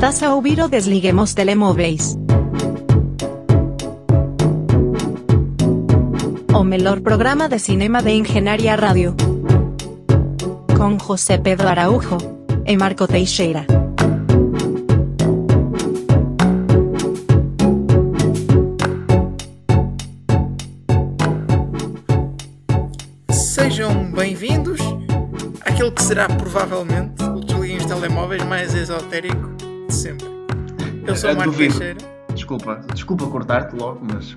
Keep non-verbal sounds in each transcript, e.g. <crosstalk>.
Estás a ouvir o Desliguemos Telemóveis. O melhor programa de cinema de Engenharia Rádio. Com José Pedro Araújo e Marco Teixeira. Sejam bem-vindos àquele que será provavelmente o Desliguem os Telemóveis mais esotérico sempre. Eu sou o Eh, Marco. Teixeira. Desculpa, desculpa cortar-te logo, mas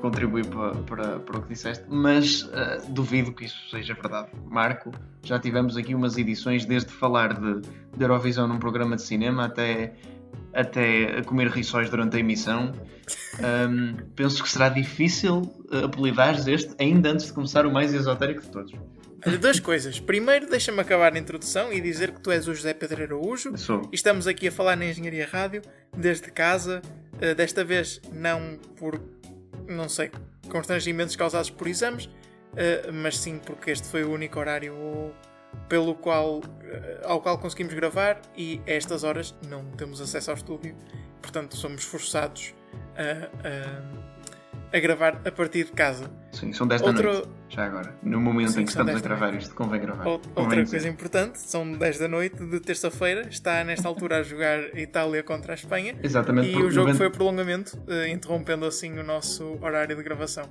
contribui para, para, para o que disseste, mas eh, duvido que isso seja verdade. Marco, já tivemos aqui umas edições desde falar de, de Eurovisão num programa de cinema até, até a comer rissóis durante a emissão. Ahm, penso que será difícil uh, apelidares este ainda antes de começar o mais esotérico de todos. Duas coisas. Primeiro, deixa-me acabar a introdução e dizer que tu és o José Pedro Araújo. Sou. E estamos aqui a falar na Engenharia Rádio, desde casa. eh, desta vez, não por, não sei, constrangimentos causados por exames, eh, mas sim porque este foi o único horário pelo qual, eh, ao qual conseguimos gravar e a estas horas não temos acesso ao estúdio, portanto somos forçados a, a- a gravar a partir de casa. Sim, são 10 da Outro- noite, já agora. No momento Sim, em que estamos a 10 da gravar noite. isto, convém gravar. Convém Outra dizer. coisa importante, são 10 da noite de terça-feira, está nesta altura a jogar Itália contra a Espanha. Exatamente, E o jogo 90 foi a prolongamento, eh, interrompendo assim o nosso horário de gravação.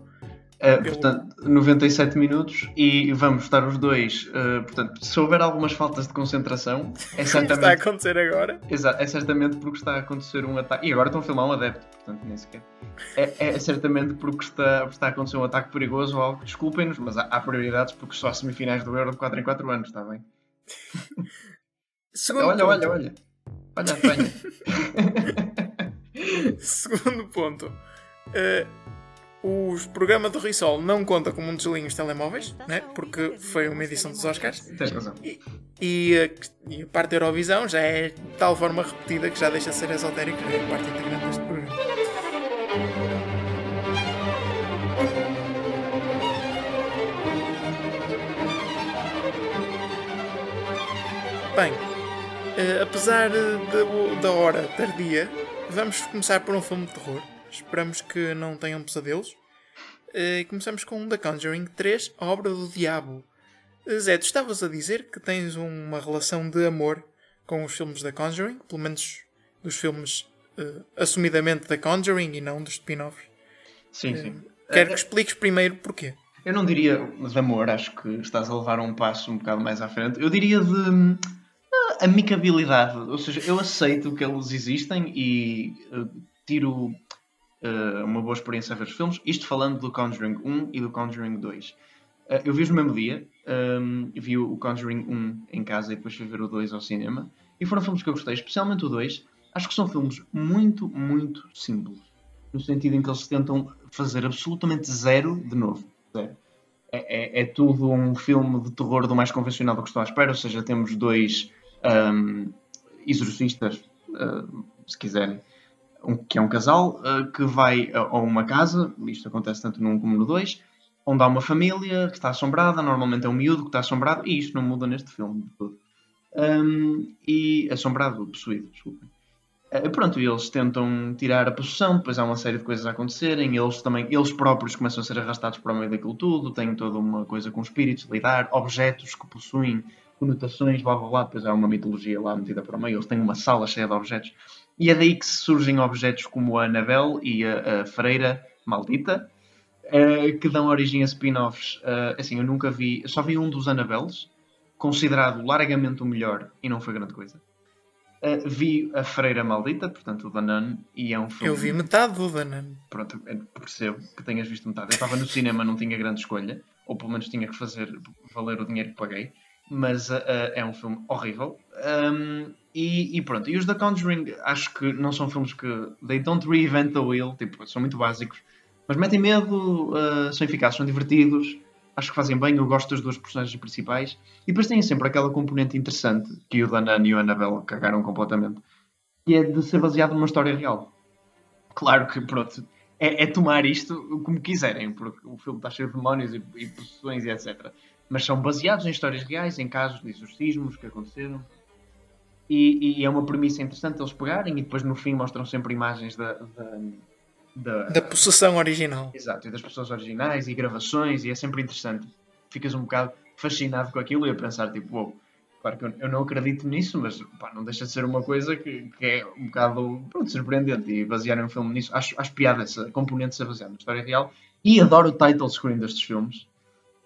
Uh, portanto, 97 minutos e vamos estar os dois. uh, portanto, se houver algumas faltas de concentração, é Como <laughs> está a certamente, acontecer agora? Exa- é certamente porque está a acontecer um ataque. E agora estão a filmar um adepto, portanto, nem sequer. É, é certamente porque está, está a acontecer um ataque perigoso ou algo. Desculpem-nos, mas há, há prioridades porque só há semifinais do Euro de 4 em 4 anos, está bem? <laughs> Segundo olha, ponto, olha, olha. Olha a. <laughs> Segundo ponto. eh, os programas do Rissol não conta como um deslinho os telemóveis, né? porque foi uma edição dos Oscars. Tens razão. E a, e a parte da Eurovisão já é de tal forma repetida que já deixa de ser esotérica, é parte integrante deste programa. Bem, eh, apesar da hora tardia, vamos começar por um filme de terror. Esperamos que não tenham pesadelos. Eh, E começamos com The Conjuring 3, a obra do diabo. Eh, Zé, tu estavas a dizer que tens uma relação de amor com os filmes da Conjuring, pelo menos dos filmes eh, assumidamente da Conjuring e não dos spin-offs. Sim, sim. Quero que expliques primeiro porquê. Eu não diria de amor, acho que estás a levar um passo um bocado mais à frente. Eu diria de ah, amicabilidade. Ou seja, eu aceito que eles existem e uh, tiro uh, uma boa experiência a ver os filmes. Isto falando do Conjuring 1 e do Conjuring 2. Uh, eu vi-os no mesmo dia. Um, vi o Conjuring 1 em casa e depois fui ver o 2 ao cinema. E foram filmes que eu gostei, especialmente o 2. Acho que são filmes muito, muito simples. No sentido em que eles tentam fazer absolutamente zero de novo. Zero. É, é- é tudo um filme de terror do mais convencional do que estou à espera, ou seja, temos dois ahm, exorcistas, ah, se quiserem, um- que é um casal ah, que vai a, a uma casa, isto acontece tanto 1 como no 2, onde há uma família que está assombrada, normalmente é um miúdo que está assombrado, e isto não muda neste filme de todo. Ahm, e assombrado, possuído, desculpem. Uh, pronto, eles tentam tirar a possessão, depois há uma série de coisas a acontecerem, eles também, eles próprios começam a ser arrastados para o meio daquilo tudo, têm toda uma coisa com espíritos, lidar, objetos que possuem conotações, blá blá blá, depois há uma mitologia lá metida para o meio, eles têm uma sala cheia de objetos, e é daí que surgem objetos como a Anabel e a, a Freira Maldita, uh, que dão origem a spin-offs. Uh, assim, eu nunca vi, só vi um dos Anabels, considerado largamente o melhor, e não foi grande coisa. Uh, vi a Freira Maldita, portanto o da Nun, e é um filme. Eu vi metade do Danan. Pronto, eu percebo que tenhas visto metade. Eu estava no cinema, não tinha grande escolha, ou pelo menos tinha que fazer valer o dinheiro que paguei, mas uh, é um filme horrível. Um, e, e pronto, e os da Conjuring acho que não são filmes que. They don't reinvent the wheel, tipo, são muito básicos, mas metem medo, uh, são eficazes, são divertidos, acho que fazem bem. Eu gosto das duas personagens principais, e depois têm sempre aquela componente interessante que o Danan e o Annabelle cagaram completamente, que é de ser baseado numa história real. Claro que, pronto, é, é tomar isto como quiserem, porque o filme está cheio de demónios e, e possessões e etc. Mas são baseados em histórias reais, em casos de exorcismos que aconteceram. E, e é uma premissa interessante eles pegarem e depois no fim mostram sempre imagens da, da, da, Da possessão original. Exato, e das pessoas originais e gravações, e é sempre interessante. Ficas um bocado fascinado com aquilo e a pensar, tipo, uou, claro que eu, eu não acredito nisso, mas pá, não deixa de ser uma coisa que, que é um bocado pronto, surpreendente. E basearem um filme nisso, acho, acho piada essa componente ser baseada na história real. E adoro o title screen destes filmes,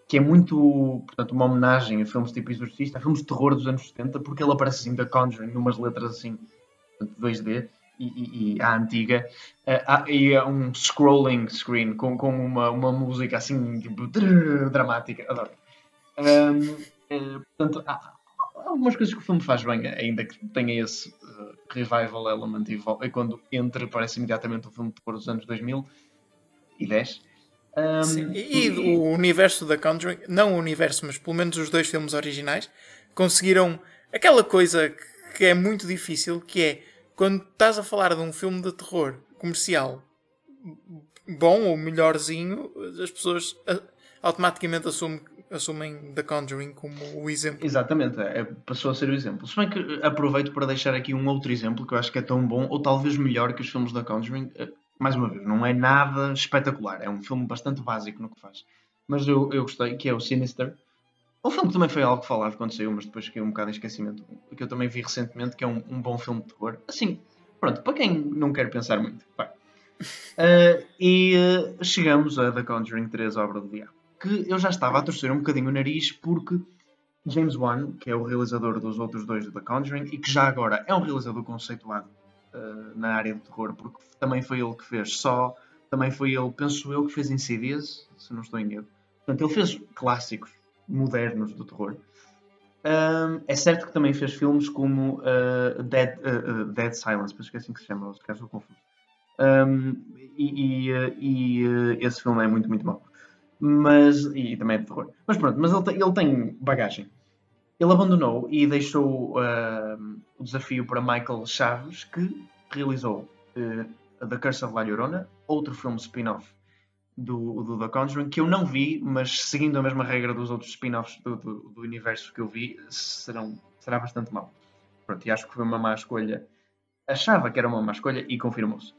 que é muito, portanto, uma homenagem a filmes tipo Exorcista, a filmes de terror dos anos 70, porque ele aparece assim, da Conjuring, numas letras assim, portanto, 2D e, e, e à antiga, há- e é um scrolling screen com, com uma, uma música assim, tipo, dramática, adoro. Ahm, eh, portanto, há, há algumas coisas que o filme faz bem, ainda que tenha esse eh, revival element e, e quando entra parece imediatamente o filme de terror dos anos 2010. Sim, E, e o universo da Conjuring, não o universo, mas pelo menos os dois filmes originais, conseguiram aquela coisa que- é muito difícil, que é quando estás a falar de um filme de terror comercial bom ou melhorzinho, as pessoas automaticamente assumem, assumem The Conjuring como o exemplo. Exatamente, é, passou a ser o exemplo. Se bem que eh, aproveito para deixar aqui um outro exemplo que eu acho que é tão bom, ou talvez melhor que os filmes da Conjuring. Mais uma vez, não é nada espetacular, é um filme bastante básico no que faz. Mas eu, eu gostei, que é o Sinister. O filme também foi algo falado quando saiu, mas depois caiu um bocado em esquecimento. Que eu também vi recentemente, que é um, um bom filme de terror. Assim, pronto, para quem não quer pensar muito. Eh, <laughs> e eh, chegamos a The Conjuring 3, Obra do Diabo. Que eu já estava a torcer um bocadinho o nariz porque James Wan, que é o realizador dos outros dois do The Conjuring e que já agora é um realizador conceituado uh, na área do terror, porque também foi ele que fez Só, também foi ele, penso eu, que fez Insidious, se não estou em erro. Portanto, ele fez clássicos modernos do terror. Um, é certo que também fez filmes como uh, Dead, uh, Dead Silence, penso que é assim que se chama, se calhar estou confuso. Um, e e, e, esse filme é muito, muito mau. Mas, e também é de terror. Mas pronto, mas ele, ele tem bagagem. Ele abandonou e deixou o desafio para Michael Chaves, que realizou uh, The Curse of La Llorona, outro filme spin-off do, do The Conjuring, que eu não vi, mas seguindo a mesma regra dos outros spin-offs do, do, do universo que eu vi, serão, será bastante mau. Pronto, e acho que foi uma má escolha. Achava que era uma má escolha e confirmou-se.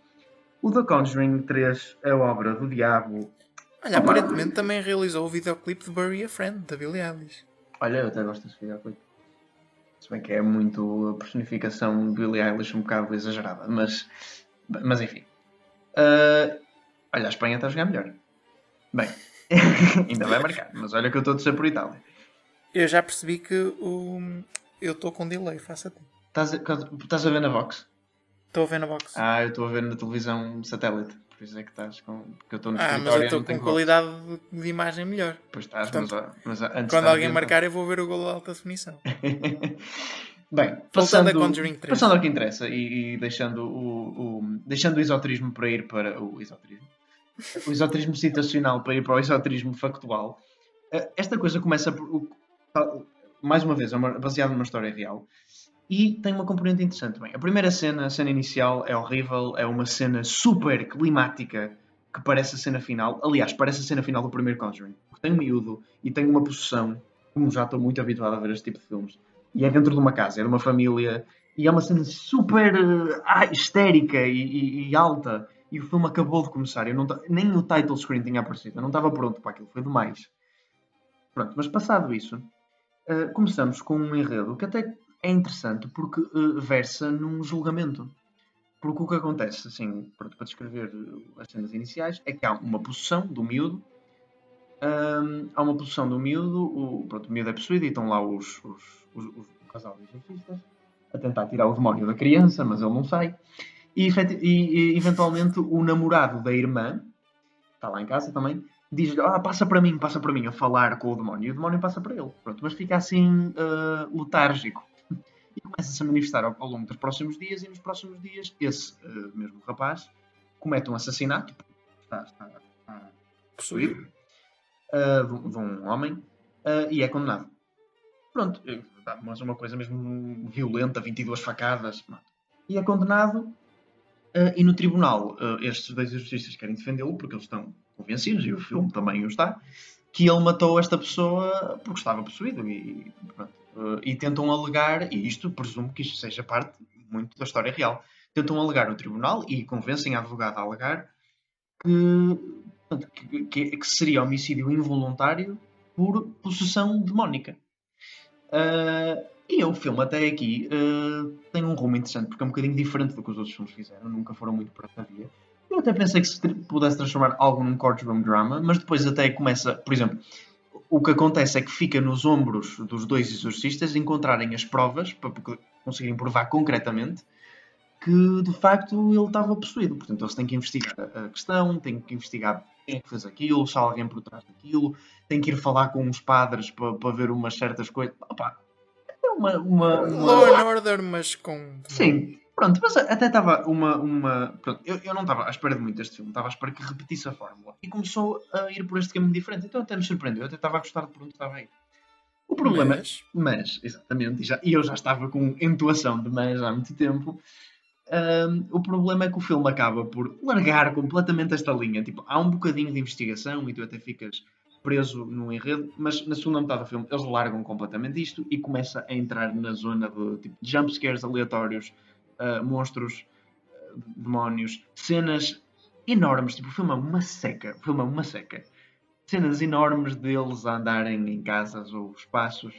O The Conjuring 3 é obra do diabo. Olha, aparentemente também realizou o videoclipe de Bury a Friend, da Billie Eilish. Olha, eu até gosto desse videoclipe. Se bem que é muito a personificação de Billie Eilish um bocado exagerada, mas, mas enfim. Ah, olha, a Espanha está a jogar melhor. Bem, <laughs> ainda vai marcar, mas olha que eu estou a torcer por Itália. Eu já percebi que o... eu estou com delay, faça tempo. Estás a, estás a ver na Vox? Estou a ver na. Ah, Ah, eu estou a ver na televisão satélite. Por isso é que estás com. Porque eu estou no mas escritório eu estou com qualidade de, de imagem melhor. Pois estás, Portanto, mas, mas antes Quando alguém marcar, eu vou ver o gol de alta definição. <laughs> Bem, passando, 3. passando ao que interessa e, e deixando, o, o- deixando o esoterismo para ir para o esoterismo, o esoterismo <laughs> citacional para ir para o esoterismo factual, eh, esta coisa começa por, mais uma vez, é baseado numa história real e tem uma componente interessante. Bem, a primeira cena, a cena inicial, é horrível, é uma cena super climática que parece a cena final. Aliás, parece a cena final do primeiro Conjuring. Tem um miúdo e tem uma possessão, como já estou muito habituado a ver este tipo de filmes. E é dentro de uma casa, é de uma família, e é uma cena super eh, ah, histérica e, e- e alta. E o filme acabou de começar. Eu não nem o title screen tinha aparecido. Eu não estava pronto para aquilo. Foi demais. Pronto, mas passado isso, eh, começamos com um enredo que até é interessante porque eh, versa num julgamento. Porque o que acontece, assim, pronto, para descrever eh, as cenas iniciais, é que há uma possessão do miúdo. Ahm, há uma possessão do miúdo, o, pronto, o miúdo é possuído e estão lá os, os, os, os- casal de exorcistas a tentar tirar o demónio da criança, mas ele não sai. E, e- eventualmente o namorado da irmã, está lá em casa também, diz-lhe: ah, passa para mim, passa para mim, a falar com o demónio. E o demónio passa para ele. Pronto, mas fica assim ah, letárgico. E começa-se a manifestar ao, ao longo dos próximos dias. E nos próximos dias, esse ah, mesmo rapaz comete um assassinato. Está, está, está possuído. ah, de, um- homem. ah, e é condenado. Pronto, eh, mas uma coisa mesmo violenta, 22 facadas. E é condenado. ah, e no tribunal, estes dois exorcistas querem defendê-lo porque eles estão convencidos, e o filme também o está, que ele matou esta pessoa porque estava possuído. E, pronto, Uh, e tentam alegar, e isto presumo que isto seja parte muito da história real, tentam alegar no tribunal e convencem a advogada a alegar que, que, que, seria homicídio involuntário por possessão demónica. Uh, e o filme até aqui uh, tem um rumo interessante, porque é um bocadinho diferente do que os outros filmes fizeram, nunca foram muito para essa via. Eu até pensei que se pudesse transformar algo num courtroom drama, mas depois até começa, por exemplo, o que acontece é que fica nos ombros dos dois exorcistas encontrarem as provas para conseguirem provar concretamente que de facto ele estava possuído. Portanto, eles têm que investigar a questão, têm que investigar quem é que fez aquilo, se há alguém por trás daquilo, têm que ir falar com os padres para, para ver umas certas coisas. Opa, é uma, uma, uma... Law and Order, mas com. Sim, pronto, mas até estava uma. uma... Pronto, eu, eu não estava à espera de muito deste filme, estava à espera que repetisse a fórmula. E começou a ir por este caminho diferente, então até me surpreendeu, eu até estava a gostar de por onde estava aí. O problema, mas, mas exatamente, e, já, e eu já estava com entoação de mas há muito tempo, um, o problema é que o filme acaba por largar completamente esta linha. Tipo, há um bocadinho de investigação e tu até ficas preso no enredo, mas na segunda metade do filme eles largam completamente isto e começa a entrar na zona de tipo, jumpscares aleatórios, uh, monstros, uh, demónios, cenas enormes. Tipo, o filme é uma seca. O filme é uma seca. Cenas enormes deles a andarem em casas ou espaços.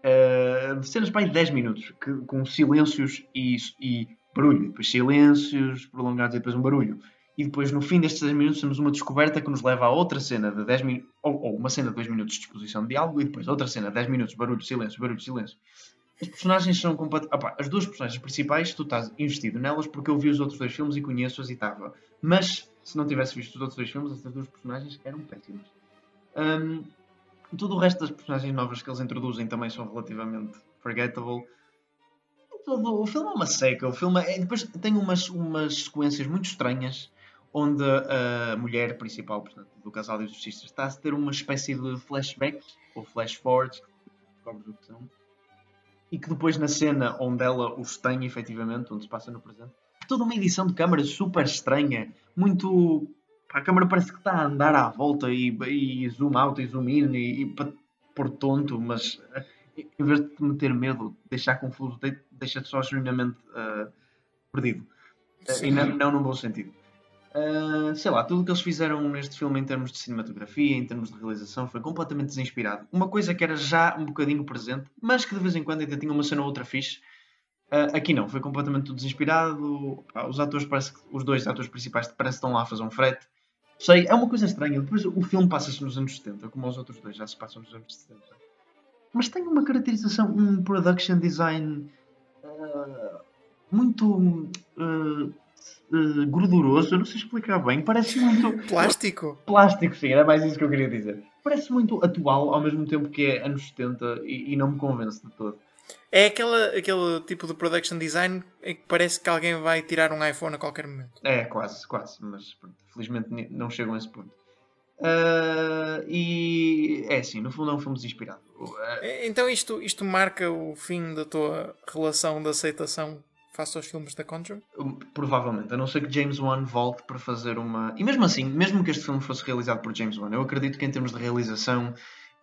Uh, cenas para aí 10 minutos, que, com silêncios e, e barulho, depois silêncios prolongados e depois um barulho. E depois, no fim destes 10 minutos, temos uma descoberta que nos leva a outra cena de 10 minutos, ou, ou, uma cena de 2 minutos de exposição de diálogo, e depois outra cena de 10 minutos, barulho, silêncio, barulho, silêncio. As personagens são completamente. As duas personagens principais, tu estás investido nelas porque eu vi os outros dois filmes e conheço-as e estava. Mas, se não tivesse visto os outros dois filmes, essas duas personagens eram péssimas. Um, todo o resto das personagens novas que eles introduzem também são relativamente forgettable o filme é uma seca. O filme é, depois tem umas, umas sequências muito estranhas onde a mulher principal portanto, do casal de exorcistas está a ter uma espécie de flashback ou flash forward e que depois na cena onde ela os tem efetivamente, onde se passa no presente, é toda uma edição de câmara super estranha, muito. A câmara parece que está a andar à volta e, e zoom out e zoom in e, e para pôr tonto, mas em vez de te meter medo, deixar confuso, deixa-te só genuinamente uh, perdido. Uh, e não, não num bom sentido. Uh, sei lá, tudo o que eles fizeram neste filme em termos de cinematografia, em termos de realização, foi completamente desinspirado. Uma coisa que era já um bocadinho presente, mas que de vez em quando ainda tinha uma cena ou outra fixe. Uh, aqui não, foi completamente desinspirado. os atores, parece que, os dois atores principais, parece que estão lá a fazer um frete. Sei, é uma coisa estranha. Depois o filme passa-se nos anos 70, como os outros dois já se passam nos anos 70 mas tem uma caracterização, um production design uh, muito uh, uh, gorduroso, eu não sei explicar bem, parece muito. <laughs> Plástico? Plástico, sim, era mais isso que eu queria dizer. Parece muito atual, ao mesmo tempo que é anos 70 e, e não me convence de todo. É aquela, aquele tipo de production design em que parece que alguém vai tirar um iPhone a qualquer momento. É, quase, quase, mas felizmente não chegam a esse ponto. Uh, e é assim, no fundo é um filme desinspirado. Uh, então isto, isto marca o fim da tua relação de aceitação face aos filmes da Conjuring? Provavelmente, a não ser que James Wan volte para fazer uma. E mesmo assim, mesmo que este filme fosse realizado por James Wan, eu acredito que em termos de realização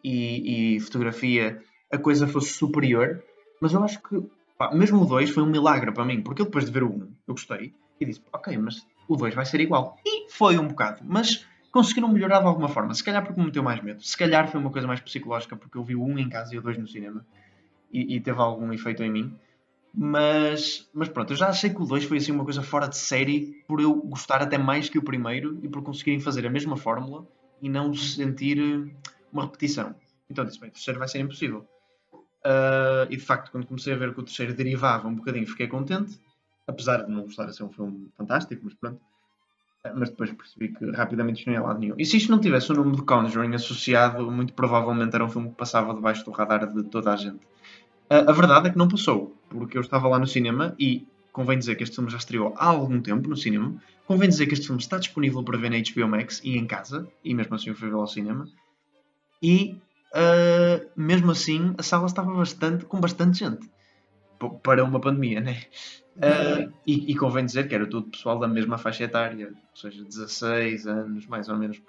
e, e fotografia a coisa fosse superior, mas eu acho que pá, mesmo o 2 foi um milagre para mim, porque depois de ver o 1 eu gostei e disse, ok, mas o 2 vai ser igual. E foi um bocado, mas conseguiram melhorar de alguma forma. Se calhar porque me meteu mais medo. Se calhar foi uma coisa mais psicológica porque eu vi o um em casa e o dois no cinema. E, e, teve algum efeito em mim. Mas, mas pronto, eu já achei que o 2 foi assim uma coisa fora de série por eu gostar até mais que o primeiro e por conseguirem fazer a mesma fórmula e não sentir eh, uma repetição. Então disse, bem, o terceiro vai ser impossível. Uh, e de facto, quando comecei a ver que o terceiro derivava um bocadinho, fiquei contente. Apesar de não gostar de ser um filme fantástico, mas pronto mas depois percebi que rapidamente isto não ia lado nenhum. E se isto não tivesse o nome de Conjuring associado, muito provavelmente era um filme que passava debaixo do radar de toda a gente. A verdade é que não passou, porque eu estava lá no cinema e convém dizer que este filme já estreou há algum tempo no cinema. Convém dizer que este filme está disponível para ver na HBO Max e em casa, e mesmo assim eu fui ao cinema. E uh, mesmo assim a sala estava bastante, com bastante gente. Para uma pandemia, né? Uh, e, e, convém dizer que era tudo pessoal da mesma faixa etária, ou seja, 16 anos, mais ou menos.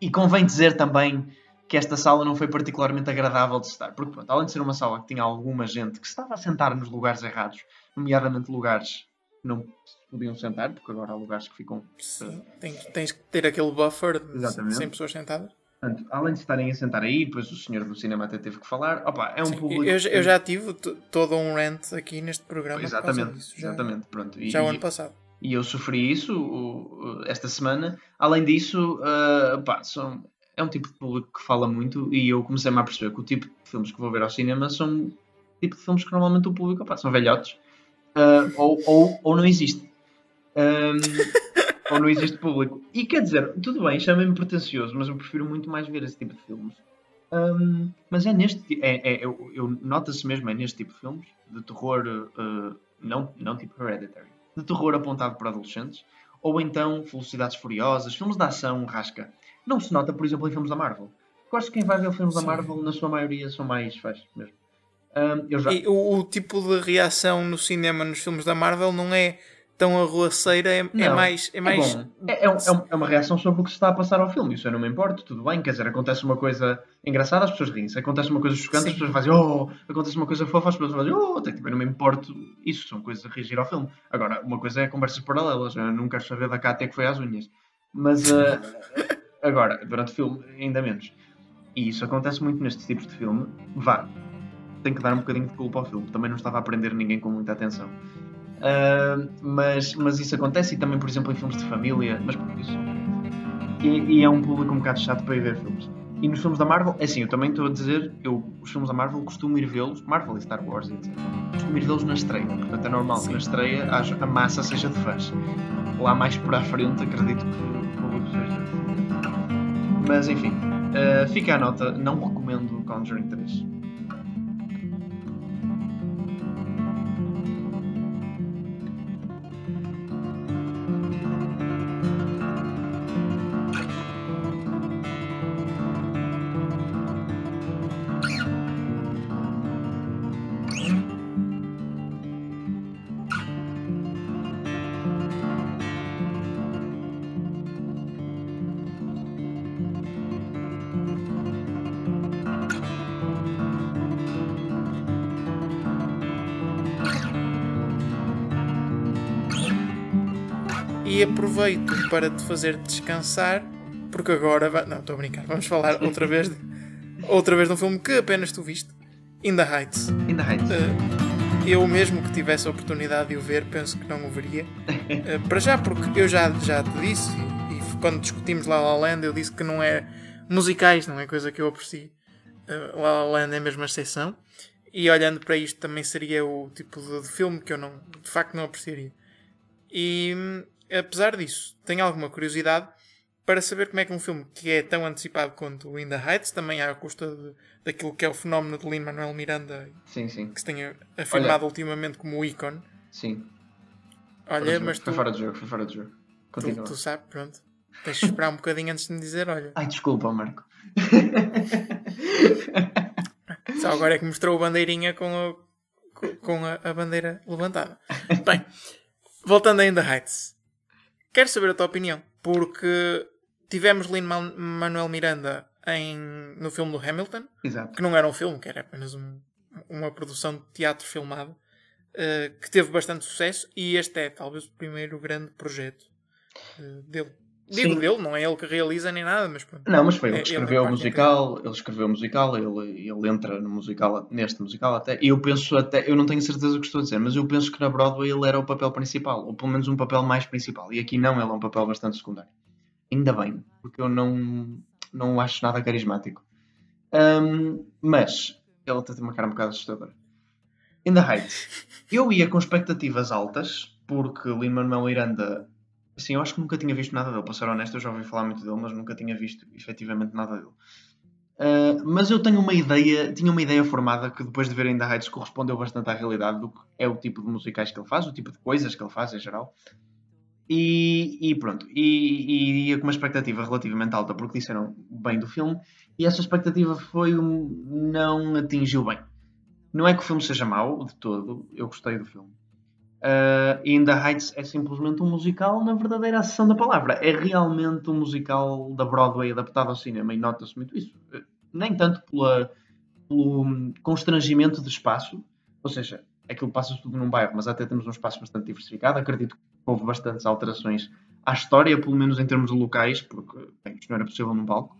E convém dizer também que esta sala não foi particularmente agradável de estar. Porque, pronto, além de ser uma sala que tinha alguma gente que estava a sentar nos lugares errados, nomeadamente lugares que não podiam sentar, porque agora há lugares que ficam. Sim, tens, tens que ter aquele buffer de Exatamente. 100 pessoas sentadas. Portanto, além de estarem a sentar aí, depois o senhor do cinema até teve que falar. Opa, é um Sim, público. eu, eu já tive todo um rant aqui neste programa. Exatamente, disso, já, exatamente. Pronto. E, já o ano passado. E eu sofri isso esta semana. Além disso, pá, são, é um tipo de público que fala muito e eu comecei-me a perceber que o tipo de filmes que vou ver ao cinema são o tipo de filmes que normalmente o público pá, são velhotes ah, ou, ou, ou não existe. Ahm, <laughs> ou não existe público. E quer dizer, tudo bem, chamem-me pretencioso, mas eu prefiro muito mais ver esse tipo de filmes. Ahm, mas é neste é, é, eu, eu- nota-se mesmo é neste tipo de filmes de terror ah, não, não tipo Hereditary de terror apontado para adolescentes, ou então Velocidades Furiosas, filmes de ação, rasca. Não se nota, por exemplo, em filmes da Marvel. Eu acho que quem vai ver filmes da Sim. Marvel, na sua maioria, são mais fãs mesmo. Eu já... E o, o tipo de reação no cinema nos filmes da Marvel não é tão arruaceira, é, é Não, mais. É mais. É, é um- é um- é uma reação sobre o que se está a passar ao filme. Isso eu não me importo, tudo bem. Quer dizer, acontece uma coisa engraçada, as pessoas riem-se. Acontece uma coisa chocante, Sim. as pessoas fazem oh! Acontece uma coisa fofa, as pessoas fazem oh! Tipo, eu não me importo. Isso são coisas a reagir ao filme. Agora, uma coisa é conversas paralelas. Eu não quero saber da Cátia que foi às unhas. Mas <laughs> ah, agora, durante o filme, ainda menos. E isso acontece muito nestes tipos de filme. Vá, tenho que dar um bocadinho de culpa ao filme. Também não estava a aprender ninguém com muita atenção. Ah, mas, mas isso acontece e também, por exemplo, em filmes de família. Mas por isso. E, e é um público um bocado chato para ir ver filmes. E nos filmes da Marvel, é assim, eu também estou a dizer, eu, os filmes da Marvel costumo ir vê-los, Marvel e Star Wars, etc. Costumo ir vê-los na estreia. Portanto, é normal que Sim. na estreia a massa seja de fãs. Lá mais para a frente, acredito que. Mas enfim, ah, fica a nota, não recomendo Conjuring 3. E aproveito para te fazer descansar, porque agora. va- Não, estou a brincar. Vamos falar outra vez de, outra vez de um filme que apenas tu viste: In the Heights. In the Heights. Eh, eu mesmo que tivesse a oportunidade de o ver, penso que não o veria. <laughs> Eh, para já, porque eu já, já te disse, e, e quando discutimos La La Land, eu disse que não é musicais, não é coisa que eu aprecio. Eh, La La Land é mesmo a exceção. E olhando para isto, também seria o tipo de, de filme que eu não, de facto não apreciaria. E hum, apesar disso, tenho alguma curiosidade para saber como é que um filme que é tão antecipado quanto o In the Heights, também à custa de- daquilo que é o fenómeno de Lin-Manuel Miranda Sim, sim, que se tenha afirmado Olha. ultimamente como o ícone. sim. Olha, mas foi tu, fora de jogo, foi fora de jogo. tu, Continua. tu sabes, pronto. Tens de esperar um bocadinho antes de me dizer, olha. Ai, desculpa, Marco. Só agora é que mostrou a bandeirinha com a, com- a, a bandeira levantada. Bem, voltando ainda a Heights. Quero saber a tua opinião, porque tivemos Lin-Manuel Miranda em, no filme do Hamilton, Exato. que não era um filme, que era apenas um- uma produção de teatro filmado, eh, que teve bastante sucesso, e este é talvez o primeiro grande projeto eh, dele. Digo Sim. dele, não é ele que realiza nem nada, mas pronto. Não, mas foi ele É, que ele escreveu é o musical, ele escreveu o musical, ele, ele entra no musical, neste musical até, e eu penso até, eu não tenho certeza do que estou a dizer, mas eu penso que na Broadway ele era o papel principal, ou pelo menos um papel mais principal, e aqui não, ele é um papel bastante secundário. Ainda bem, porque eu não, não acho nada carismático. Ahm, mas, ele até tem uma cara um bocado assustadora. In the Heights, eu ia com expectativas altas, porque Lin-Manuel Miranda Sim, eu acho que nunca tinha visto nada dele. Para ser honesto, eu já ouvi falar muito dele, mas nunca tinha visto efetivamente nada dele. Ah, mas eu tenho uma ideia, tinha uma ideia formada que depois de ver ainda Heights correspondeu bastante à realidade do que é o tipo de musicais que ele faz, o tipo de coisas que ele faz em geral. E, e pronto, e, com uma expectativa relativamente alta porque disseram bem do filme e essa expectativa foi não atingiu bem. Não é que o filme seja mau de todo, eu gostei do filme. Uh, In the Heights é simplesmente um musical na verdadeira acessão da palavra. É realmente um musical da Broadway adaptado ao cinema e nota-se muito isso. Uh, nem tanto pela, pelo constrangimento de espaço, ou seja, aquilo passa-se tudo num bairro, mas até temos um espaço bastante diversificado. Acredito que houve bastantes alterações à história, pelo menos em termos locais, porque bem, isto não era possível num palco.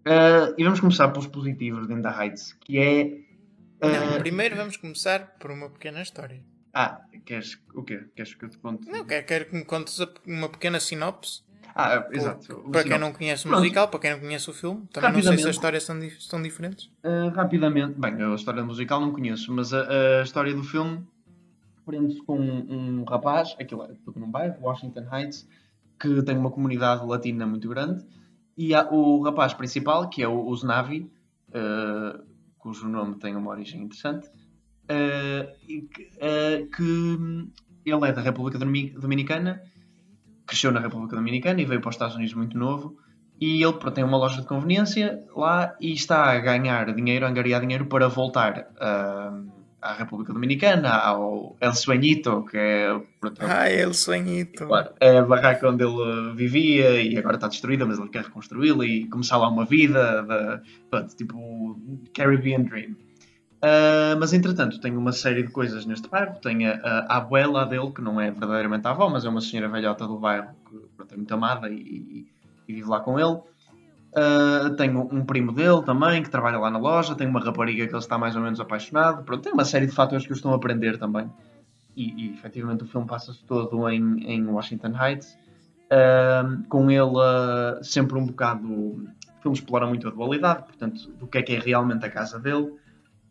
Uh, e vamos começar pelos positivos de In the Heights, que é. Uh... Não, primeiro vamos começar por uma pequena história. Ah, queres o quê? Queres que eu te conte? Não, quero, quero que me contes uma pequena sinopse. Ah, exato. Para quem não conhece o musical, para quem não conhece o filme, também não sei se as histórias são, são diferentes. Uh, rapidamente, bem, a história musical não conheço, mas a, a história do filme prende-se com um, um, rapaz, aquilo é tudo num bairro, Washington Heights, que tem uma comunidade latina muito grande, e há o rapaz principal, que é o, o Znavi, uh, cujo nome tem uma origem interessante, que, que ele é da República Dominicana cresceu na República Dominicana e veio para os Estados Unidos muito novo. E ele tem uma loja de conveniência lá e está a ganhar dinheiro, a angariar dinheiro para voltar uh, à República Dominicana, ao El Sueñito, que é. Pronto, ah, El Sueñito! Claro, é a barraca onde ele vivia e agora está destruída, mas ele quer reconstruí-la e começar lá uma vida, de, pronto, tipo Caribbean Dream. Uh, mas entretanto, tem uma série de coisas neste bairro. Tem a, a, abuela dele, que não é verdadeiramente a avó, mas é uma senhora velhota do bairro que pronto, é muito amada e, e, vive lá com ele. Uh, tem um primo dele também que trabalha lá na loja. Tem uma rapariga que ele está mais ou menos apaixonado. Pronto, tem uma série de fatores que eu estou a aprender também. E, e efetivamente o filme passa-se todo em, em Washington Heights. Uh, com ele sempre um bocado. O filme explora muito a dualidade, portanto, do que é que é realmente a casa dele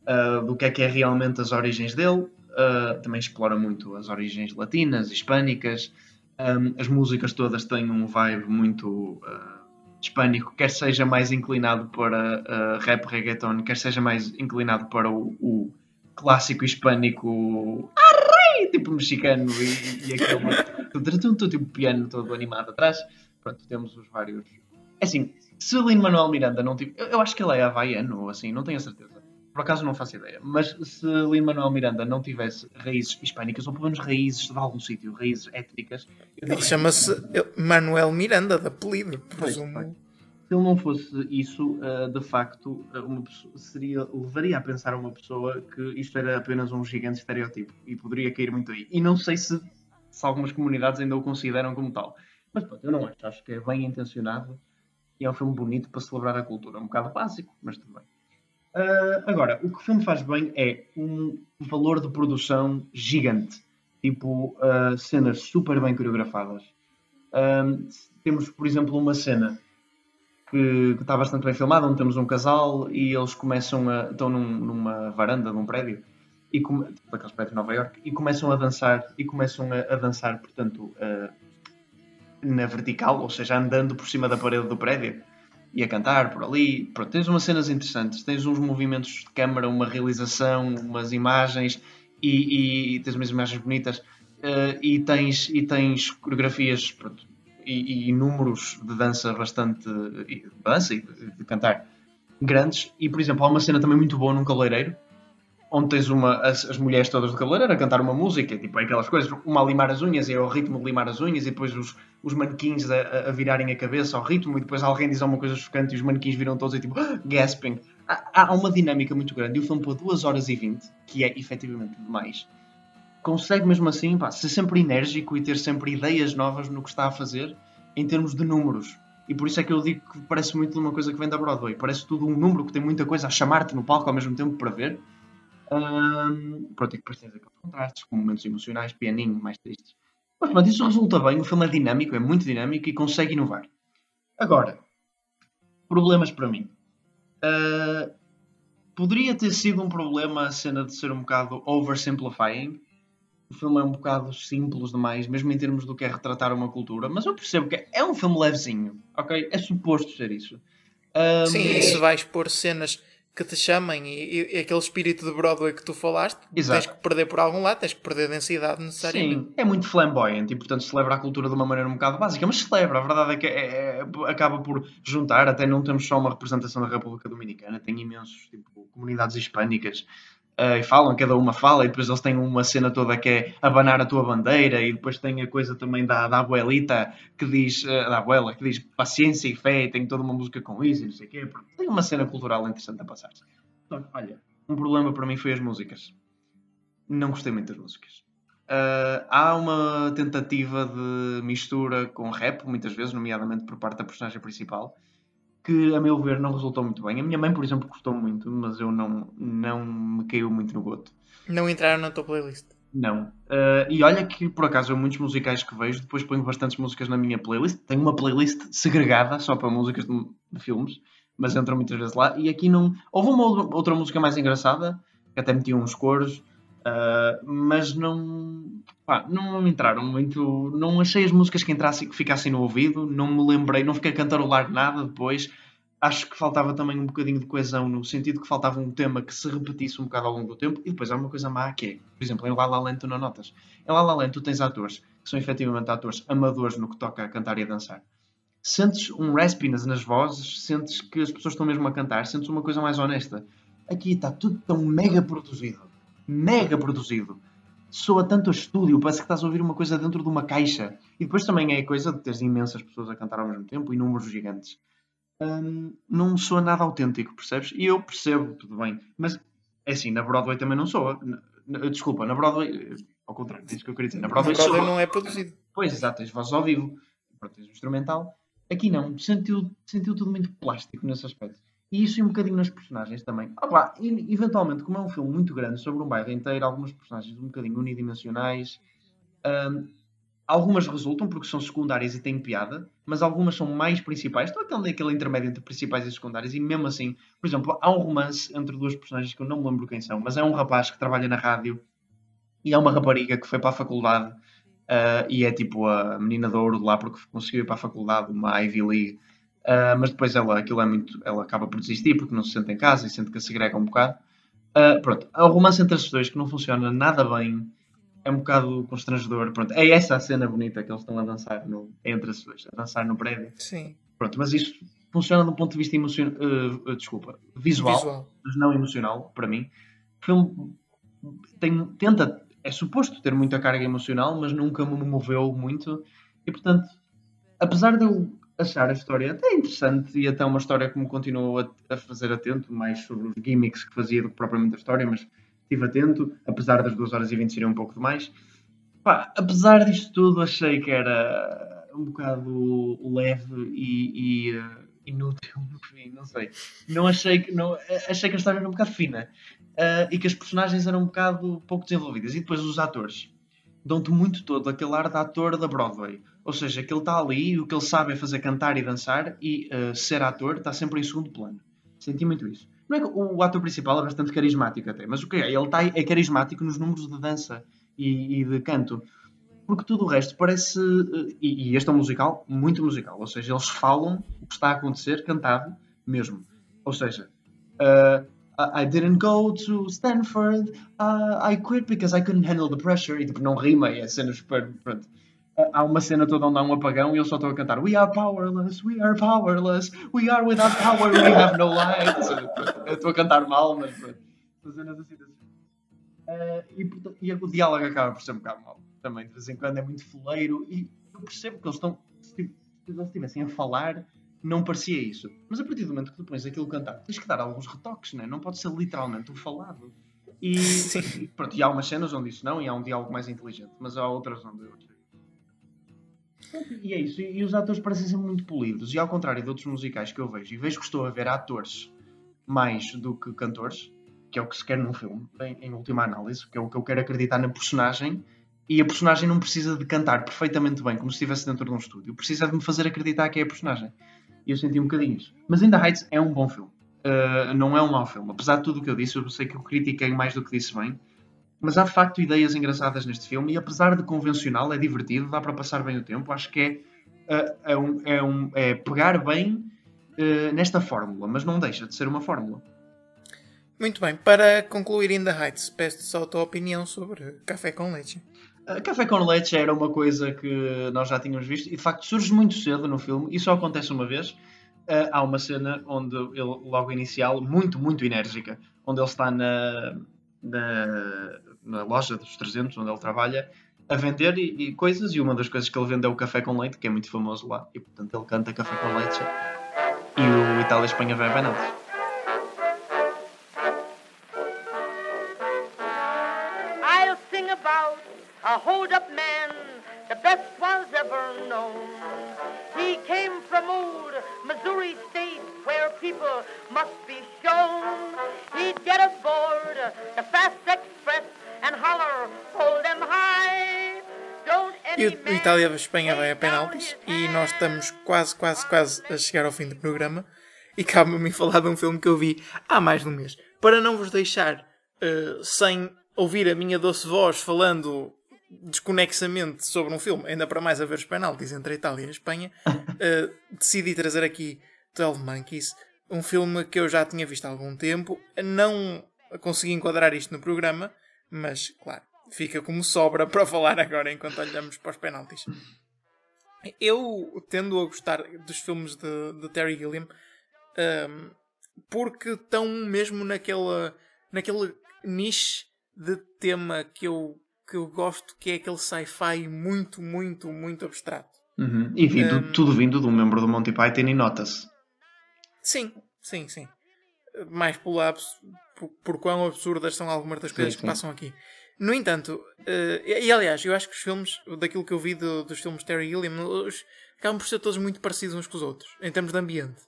uh, do que é que é realmente as origens dele. Uh, também explora muito as origens latinas, hispânicas. Um, as músicas todas têm um vibe muito uh, hispânico, quer seja mais inclinado para rap reggaeton, quer seja mais inclinado para o, o clássico hispânico arrei, tipo mexicano e, e aquele <laughs> tipo piano todo animado atrás. Pronto, temos os vários. É assim, se Lin Manuel Miranda não tive. Eu, eu acho que ele é havaiano assim, não tenho a certeza. Por acaso não faço ideia. Mas se Lin-Manuel Miranda não tivesse raízes hispânicas, ou pelo menos raízes de algum sítio, raízes étnicas... Ele chama-se Manuel Miranda, de apelido, presumo. Se ele não fosse isso, eh, de facto, eh, pessoa, seria, levaria a pensar uma pessoa que isto era apenas um gigante estereótipo e poderia cair muito aí. E não sei se, se algumas comunidades ainda o consideram como tal. Mas pronto, eu não acho. Acho que é bem intencionado e é um filme bonito para celebrar a cultura. Um bocado básico, mas tudo bem. Uh, agora, o que o filme faz bem é um valor de produção gigante. Tipo, uh, cenas super bem coreografadas. Uh, temos, por exemplo, uma cena que, está bastante bem filmada, onde temos um casal e eles começam a. estão num, numa varanda de um prédio, e come, tipo, daqueles prédios de Nova York, e começam a dançar, e começam a, a dançar, portanto, na vertical, ou seja, andando por cima da parede do prédio e a cantar por ali. Pronto, tens umas cenas interessantes, tens uns movimentos de câmara, uma realização, umas imagens e, e tens umas imagens bonitas uh, e, tens, e tens coreografias pronto, e, e, números de dança bastante. de dança e de, de cantar grandes. E por exemplo, há uma cena também muito boa num cabeleireiro onde tens uma, as, as mulheres todas do cabeleireiro a cantar uma música, tipo aquelas coisas, uma a limar as unhas e é ao ritmo de limar as unhas, e depois os, os manequins a, a, virarem a cabeça ao ritmo, e depois alguém diz alguma coisa chocante e os manequins viram todos e tipo, <gasps> gasping. Há, há, uma dinâmica muito grande e o filme por 2 horas e 20, que é efetivamente demais, consegue mesmo assim pá, ser sempre enérgico e ter sempre ideias novas no que está a fazer em termos de números. E por isso é que eu digo que parece muito uma coisa que vem da Broadway. Parece tudo um número que tem muita coisa a chamar-te no palco ao mesmo tempo para ver um, pronto, e depois tens aqueles contrastes com momentos emocionais, pianinho, mais tristes. Mas pronto, isso resulta bem, o filme é dinâmico, é muito dinâmico e consegue inovar. Agora, problemas para mim. Uh, poderia ter sido um problema a cena de ser um bocado oversimplifying. O filme é um bocado simples demais, mesmo em termos do que é retratar uma cultura, mas eu percebo que é um filme levezinho, ok? É suposto ser isso. Um, Sim, isso vai expor cenas que te chamem e, e, aquele espírito de Broadway que tu falaste, Exato. tens que perder por algum lado, tens que perder densidade necessariamente. Sim, é muito flamboyant e portanto celebra a cultura de uma maneira um bocado básica, mas celebra, a verdade é que é, é, acaba por juntar, até não temos só uma representação da República Dominicana, tem imensos tipo, comunidades hispânicas uh, e falam, cada uma fala, e depois eles têm uma cena toda que é abanar a tua bandeira, e depois tem a coisa também da, da abuelita que diz, uh, da abuela, que diz paciência e fé, e tem toda uma música com isso e não sei o quê, tem uma cena cultural interessante a passar-se. Então, olha, um problema para mim foi as músicas. Não gostei muito das músicas. Uh, há uma tentativa de mistura com rap, muitas vezes, nomeadamente por parte da personagem principal, que, a meu ver, não resultou muito bem. A minha mãe, por exemplo, gostou muito, mas eu não, não me caiu muito no goto. Não entraram na tua playlist? Não. Uh, e olha que, por acaso, eu muitos musicais que vejo, depois ponho bastantes músicas na minha playlist. Tenho uma playlist segregada só para músicas de, de filmes, mas entram muitas vezes lá. E aqui não. Houve uma outra música mais engraçada, que até meti uns coros Uh, mas não, pá, não entraram muito. Não achei as músicas que entrassem que ficassem no ouvido, não me lembrei, não fiquei a cantarolar nada depois. Acho que faltava também um bocadinho de coesão, no sentido que faltava um tema que se repetisse um bocado ao longo do tempo. E depois há uma coisa má que é, por exemplo, em La La Land tu não notas. Em La La Land tu tens atores que são efetivamente atores amadores no que toca a cantar e a dançar. Sentes um raspiness nas vozes, sentes que as pessoas estão mesmo a cantar, sentes uma coisa mais honesta. Aqui está tudo tão mega produzido mega produzido. Soa tanto a estúdio, parece que estás a ouvir uma coisa dentro de uma caixa. E depois também é a coisa de teres imensas pessoas a cantar ao mesmo tempo e números gigantes. Hum, não soa nada autêntico, percebes? E eu percebo, tudo bem. Mas é assim, na Broadway também não soa. Desculpa, na Broadway. Ao contrário, é isso que eu queria dizer. Na Broadway, na Broadway não é produzido. Pois, exato, tens voz ao vivo, tens instrumental. Aqui não, sentiu, sentiu tudo muito plástico nesse aspecto. E isso e um bocadinho nas personagens também. Ah, e, eventualmente, como é um filme muito grande sobre um bairro inteiro, algumas personagens um bocadinho unidimensionais. Um, algumas resultam porque são secundárias e têm piada, mas algumas são mais principais. Estão aquele, aquele intermédio entre principais e secundárias, e mesmo assim, por exemplo, há um romance entre duas personagens que eu não me lembro quem são, mas é um rapaz que trabalha na rádio e é uma rapariga que foi para a faculdade uh, e é tipo a menina de ouro de lá porque conseguiu ir para a faculdade, uma Ivy League. Uh, mas depois ela, aquilo é muito, ela acaba por desistir porque não se sente em casa e sente que se segrega um bocado. Uh, pronto, o romance entre esses dois que não funciona nada bem, é um bocado constrangedor. Pronto, é essa a cena bonita que eles estão a dançar no, entre esses dois, a dançar no prédio. Sim. Pronto, mas isso funciona do ponto de vista emocional, uh, desculpa, visual, visual, mas não emocional, para mim. O filme tem, tenta, é suposto ter muita carga emocional, mas nunca me moveu muito. E portanto, apesar de eu achar a história até interessante e até uma história que me continuou a, a, fazer atento, mais sobre os gimmicks que fazia do que propriamente a história, mas estive atento, apesar das 2 horas e 20 serem um pouco demais. Pá, apesar disto tudo, achei que era um bocado leve e, e uh, inútil, enfim, não sei. Não achei que, não, achei que a história era um bocado fina uh, e que as personagens eram um bocado pouco desenvolvidas. E depois os atores dão-te muito todo aquele ar de ator da Broadway. Ou seja, que ele está ali o que ele sabe é fazer cantar e dançar e uh, ser ator está sempre em segundo plano. Senti muito isso. Não é que o ator principal é bastante carismático até, mas o que é? Ele está, é carismático nos números de dança e, e de canto. Porque tudo o resto parece. Uh, e, e, este é um musical muito musical. Ou seja, eles falam o que está a acontecer cantado mesmo. Ou seja, uh, I didn't go to Stanford, uh, I quit because I couldn't handle the pressure. E tipo, não rima, é cena super. Pronto. Há uma cena toda onde há um apagão e eu só estou a cantar We are powerless, we are powerless, we are without power, we have no light. <laughs> Eu estou a cantar mal, mas. Cenas assim, assim. Uh, e, e o diálogo acaba por ser um bocado mal também. De vez em quando é muito foleiro e eu percebo que eles estão. Se eles estivessem a falar não parecia isso. Mas a partir do momento que tu pões aquilo cantado, tens que dar alguns retoques, não é? Não pode ser literalmente o falado. E, <laughs> Sim. pronto, e há umas cenas onde isso não, e há um diálogo mais inteligente, mas há outras onde eu e é isso, e, os atores parecem ser muito polidos, e ao contrário de outros musicais que eu vejo, e vejo que estou a ver atores mais do que cantores, que é o que se quer num filme, em, em última análise, que é o que eu quero acreditar na personagem, e a personagem não precisa de cantar perfeitamente bem, como se estivesse dentro de um estúdio, precisa de me fazer acreditar que é a personagem. E eu senti um bocadinho isso. Mas ainda Heights é um bom filme. Uh, não é um mau filme. Apesar de tudo o que eu disse, eu sei que eu critiquei mais do que disse bem. Mas há de facto ideias engraçadas neste filme e apesar de convencional, é divertido, dá para passar bem o tempo. Acho que é, uh, é, um, é, um, é pegar bem uh, nesta fórmula, mas não deixa de ser uma fórmula. Muito bem, para concluir In The Heights, peço-te só a tua opinião sobre Café com Leite. Uh, Café com Leite era uma coisa que nós já tínhamos visto e de facto surge muito cedo no filme e só acontece uma vez. Uh, há uma cena onde ele, logo inicial, muito, muito enérgica, onde ele está na, na, na loja dos 300, onde ele trabalha, a vender e, e coisas, e uma das coisas que ele vende é o café com leite, que é muito famoso lá, e portanto ele canta café com leite, e o Itália-Espanha vai a penaltis. A hold-up man, the best was ever known. He came from old Missouri State, where people must be shown. He'd get aboard the Fast Express and holler, hold 'em high. Don't E man Itália-Espanha vai a penaltis e nós estamos quase, quase, quase a chegar ao fim do programa. E cabe-me <laughs> falar de um filme que eu vi há mais de um mês. Para não vos deixar eh, sem ouvir a minha doce voz falando desconexamente sobre um filme, ainda para mais a ver os penaltis entre a Itália e a Espanha, <laughs> eh, decidi trazer aqui 12 Monkeys, um filme que eu já tinha visto há algum tempo. Não consegui enquadrar isto no programa, mas claro, fica como sobra <laughs> para falar agora enquanto olhamos para os penaltis. Eu tendo a gostar dos filmes de, de Terry Gilliam um, porque estão mesmo naquela, naquele niche de tema que eu, que eu gosto, que é aquele sci-fi muito, muito, muito abstrato. Uhum. E vindo, Um, tudo vindo de um membro do Monty Python e nota-se. Sim, sim, sim. Mais pelo abs- por, por quão absurdas são algumas das coisas que sim. passam aqui. No entanto, eh, e, e, aliás, eu acho que os filmes, daquilo que eu vi do- dos filmes Terry Gilliam, os- acabam por ser todos muito parecidos uns com os outros, em termos de ambiente.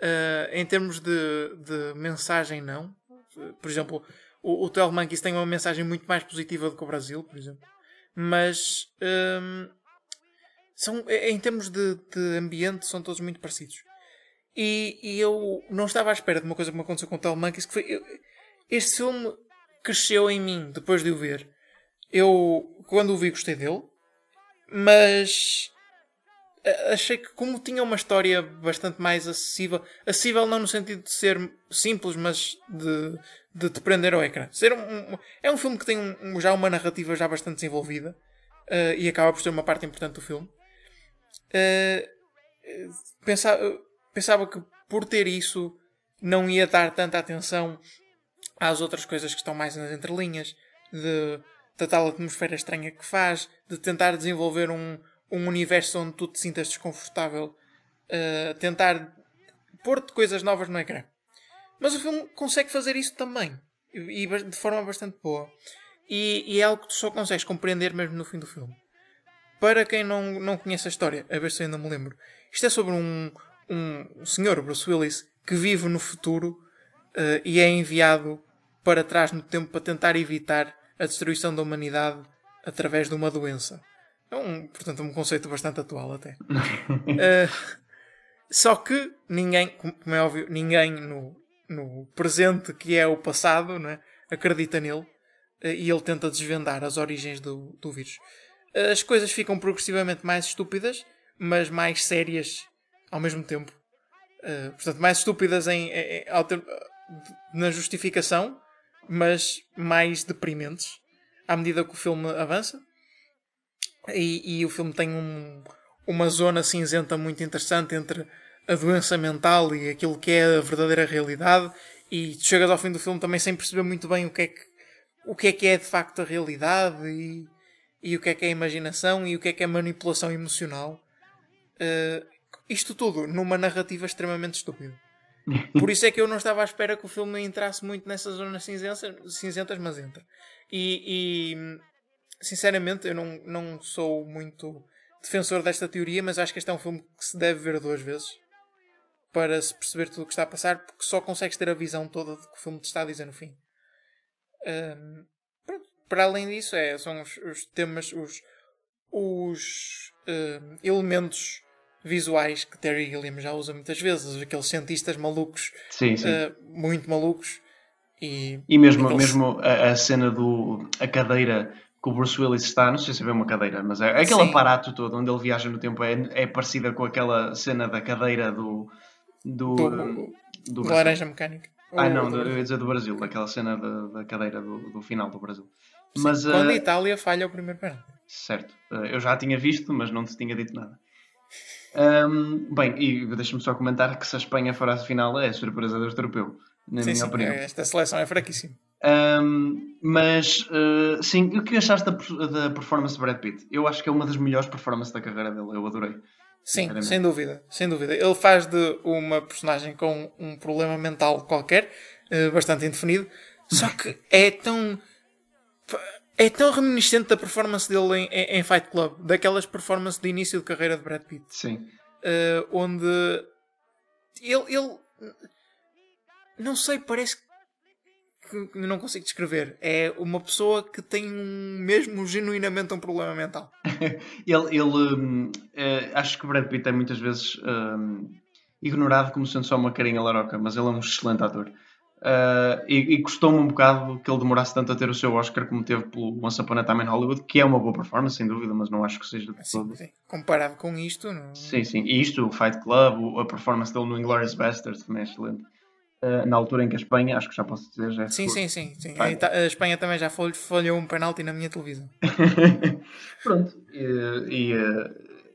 Eh, em termos de, de mensagem, não. Por exemplo, o, o 12 Monkeys tem uma mensagem muito mais positiva do que o Brasil, por exemplo. Mas hum, são, em termos de, de ambiente, são todos muito parecidos. E, e eu não estava à espera de uma coisa que me aconteceu com o 12 Monkeys, que foi... eu- este filme cresceu em mim depois de o ver. Eu, quando o vi, gostei dele. Mas achei que como tinha uma história bastante mais acessível, acessível não no sentido de ser simples, mas de, de te prender ao ecrã. Ser um, um- é um filme que tem um- já uma narrativa já bastante desenvolvida eh, e acaba por ser uma parte importante do filme. Eh, eh, eh, pensava que por ter isso não ia dar tanta atenção às outras coisas que estão mais nas entrelinhas, de, da tal atmosfera estranha que faz, de tentar desenvolver um, um universo onde tu te sintas desconfortável, uh, tentar pôr-te coisas novas no ecrã. Mas o filme consegue fazer isso também, e, de forma bastante boa. E, e é algo que tu só consegues compreender mesmo no fim do filme. Para quem não, não conhece a história, a ver se eu ainda me lembro, isto é sobre um, um senhor, Bruce Willis, que vive no futuro eh, e é enviado para trás no tempo para tentar evitar a destruição da humanidade através de uma doença. É um, portanto, um conceito bastante atual até. <laughs> Eh, só que ninguém, como é óbvio, ninguém no, no presente, que é o passado, não é? acredita nele eh, e ele tenta desvendar as origens do, do vírus. As coisas ficam progressivamente mais estúpidas, mas mais sérias ao mesmo tempo. Uh, portanto, mais estúpidas em, em- em- na justificação, mas mais deprimentes à medida que o filme avança. E, e o filme tem um- uma zona cinzenta muito interessante entre a doença mental e aquilo que é a verdadeira realidade. E tu chegas ao fim do filme também sem perceber muito bem o que é que, o que, é, que é de facto a realidade e, e o que é que é a imaginação e o que é que é a manipulação emocional. Uh, isto tudo numa narrativa extremamente estúpida. <laughs> Por isso é que eu não estava à espera que o filme entrasse muito nessas zonas cinzentas, cinzentas mas entra. E, e, sinceramente eu não, não sou muito defensor desta teoria, mas acho que este é um filme que se deve ver duas vezes para se perceber tudo o que está a passar, porque só consegues ter a visão toda do que o filme te está a dizer no fim. Pronto. Para além disso, é, são os, os temas, os, os ahm, elementos visuais que Terry Gilliam já usa muitas vezes, aqueles cientistas malucos, Sim, sim. ah, muito malucos. E, E mesmo, aqueles- mesmo a, a cena do. a cadeira que o Bruce Willis está, não sei se é uma cadeira, mas é aquele Sim. aparato todo onde ele viaja no tempo é, é parecida com aquela cena da cadeira do. Do. do, do. Laranja Mecânica. Ou- não, do- eu ia dizer do Brasil, daquela cena da, da cadeira do, do final do Brasil. Mas, Quando ah, a Itália falha o primeiro penalti. certo, ah, eu já tinha visto, mas não te tinha dito nada. Ahm, bem, e deixa-me só comentar que se a Espanha for à final é surpresa do europeu, na Sim, minha sim, opinião. esta seleção é fraquíssima. Um, mas, uh, sim, o que achaste da, da performance de Brad Pitt? Eu acho que é uma das melhores performances da carreira dele, eu adorei. Sim, sem dúvida, sem dúvida. Ele faz de uma personagem com um problema mental qualquer, uh, bastante indefinido, só <laughs> que é tão. É tão reminiscente da performance dele em, em, em Fight Club, daquelas performances de início de carreira de Brad Pitt. Sim. Uh, onde ele, ele. Não sei, parece que que não consigo descrever. É uma pessoa que tem um, mesmo genuinamente um problema mental. <laughs> ele, ele um, é, acho que o Brad Pitt é muitas vezes um, ignorado como sendo só uma carinha laroca, mas ele é um excelente ator. Uh, e, e custou-me um bocado que ele demorasse tanto a ter o seu Oscar como teve pelo Once Upon a Time in Hollywood, que é uma boa performance, sem dúvida, mas não acho que seja de sim, sim. Comparado com isto, não... sim, sim. E isto, o Fight Club, a performance dele no Inglourious Basterds também é excelente. Uh, na altura em que a Espanha, acho que já posso dizer, já é Sim, sim, sim, sim. A Espanha também já falhou um penalti na minha televisão. <laughs> Pronto, e, e,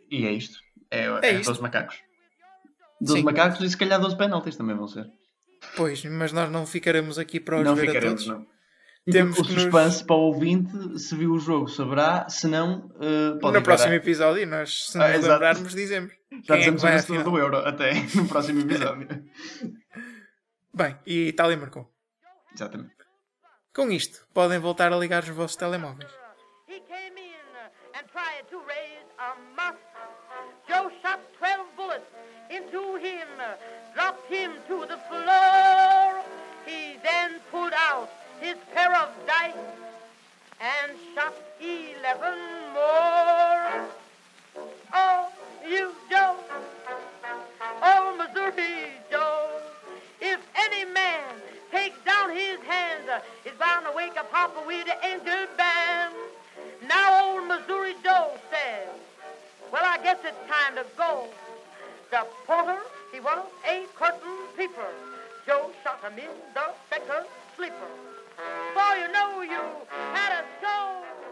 e, é isto. É, é, é isto. 12 macacos. 12 sim. macacos e se calhar 12 penaltis também vão ser. Pois, mas nós não ficaremos aqui para os não ver ficaremos. Não. Temos o suspense nos... para o ouvinte, se viu o jogo, saberá, se não, uh, pode No próximo episódio, nós, se ah, nos lembrarmos, dizemos. Já dizemos é o vencedor do Euro, até <laughs> no próximo episódio. <laughs> Bem, e Itália marcou. Exatamente. Com isto, podem voltar a ligar os vossos telemóveis. Joe shot 12 bullets into him, dropped is bound to wake up Harper Weeder and good band. Now old Missouri Joe says, well, I guess it's time to go. The porter, he was a curtain peeper. Joe shot him in the second sleeper. For you know you had a soul.